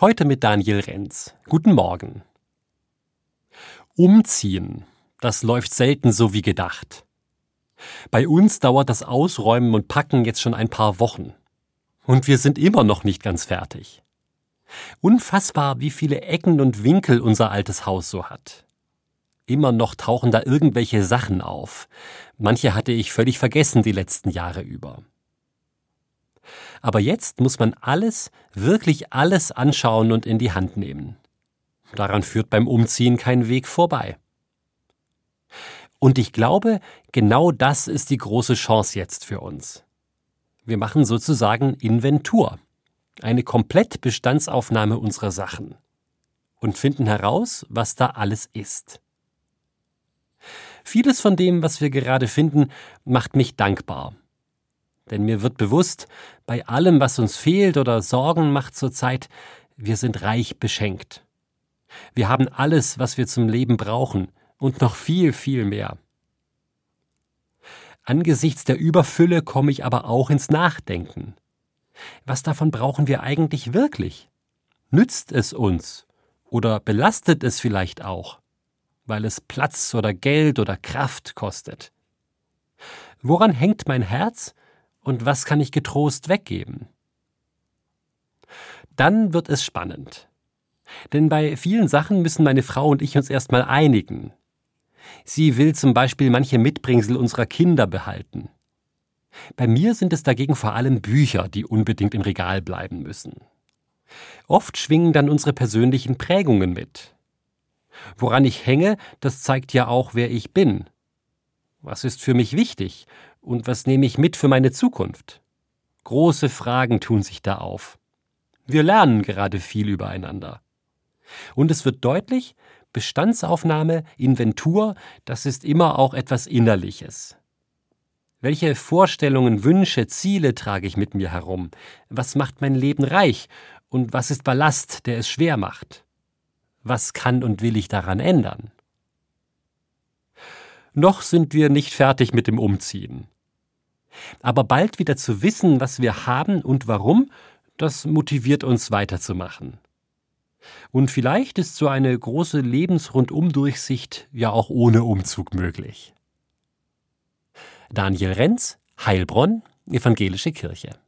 Heute mit Daniel Renz. Guten Morgen. Umziehen. Das läuft selten so wie gedacht. Bei uns dauert das Ausräumen und Packen jetzt schon ein paar Wochen. Und wir sind immer noch nicht ganz fertig. Unfassbar, wie viele Ecken und Winkel unser altes Haus so hat. Immer noch tauchen da irgendwelche Sachen auf. Manche hatte ich völlig vergessen die letzten Jahre über. Aber jetzt muss man alles, wirklich alles anschauen und in die Hand nehmen. Daran führt beim Umziehen kein Weg vorbei. Und ich glaube, genau das ist die große Chance jetzt für uns. Wir machen sozusagen Inventur, eine Komplettbestandsaufnahme unserer Sachen und finden heraus, was da alles ist. Vieles von dem, was wir gerade finden, macht mich dankbar denn mir wird bewusst, bei allem, was uns fehlt oder Sorgen macht zurzeit, wir sind reich beschenkt. Wir haben alles, was wir zum Leben brauchen und noch viel, viel mehr. Angesichts der Überfülle komme ich aber auch ins Nachdenken. Was davon brauchen wir eigentlich wirklich? Nützt es uns? Oder belastet es vielleicht auch? Weil es Platz oder Geld oder Kraft kostet. Woran hängt mein Herz und was kann ich getrost weggeben? Dann wird es spannend. Denn bei vielen Sachen müssen meine Frau und ich uns erstmal einigen. Sie will zum Beispiel manche Mitbringsel unserer Kinder behalten. Bei mir sind es dagegen vor allem Bücher, die unbedingt im Regal bleiben müssen. Oft schwingen dann unsere persönlichen Prägungen mit. Woran ich hänge, das zeigt ja auch, wer ich bin. Was ist für mich wichtig und was nehme ich mit für meine Zukunft? Große Fragen tun sich da auf. Wir lernen gerade viel übereinander. Und es wird deutlich, Bestandsaufnahme, Inventur, das ist immer auch etwas Innerliches. Welche Vorstellungen, Wünsche, Ziele trage ich mit mir herum? Was macht mein Leben reich? Und was ist Ballast, der es schwer macht? Was kann und will ich daran ändern? Noch sind wir nicht fertig mit dem Umziehen. Aber bald wieder zu wissen, was wir haben und warum, das motiviert uns weiterzumachen. Und vielleicht ist so eine große Lebensrundumdurchsicht ja auch ohne Umzug möglich. Daniel Renz, Heilbronn, Evangelische Kirche.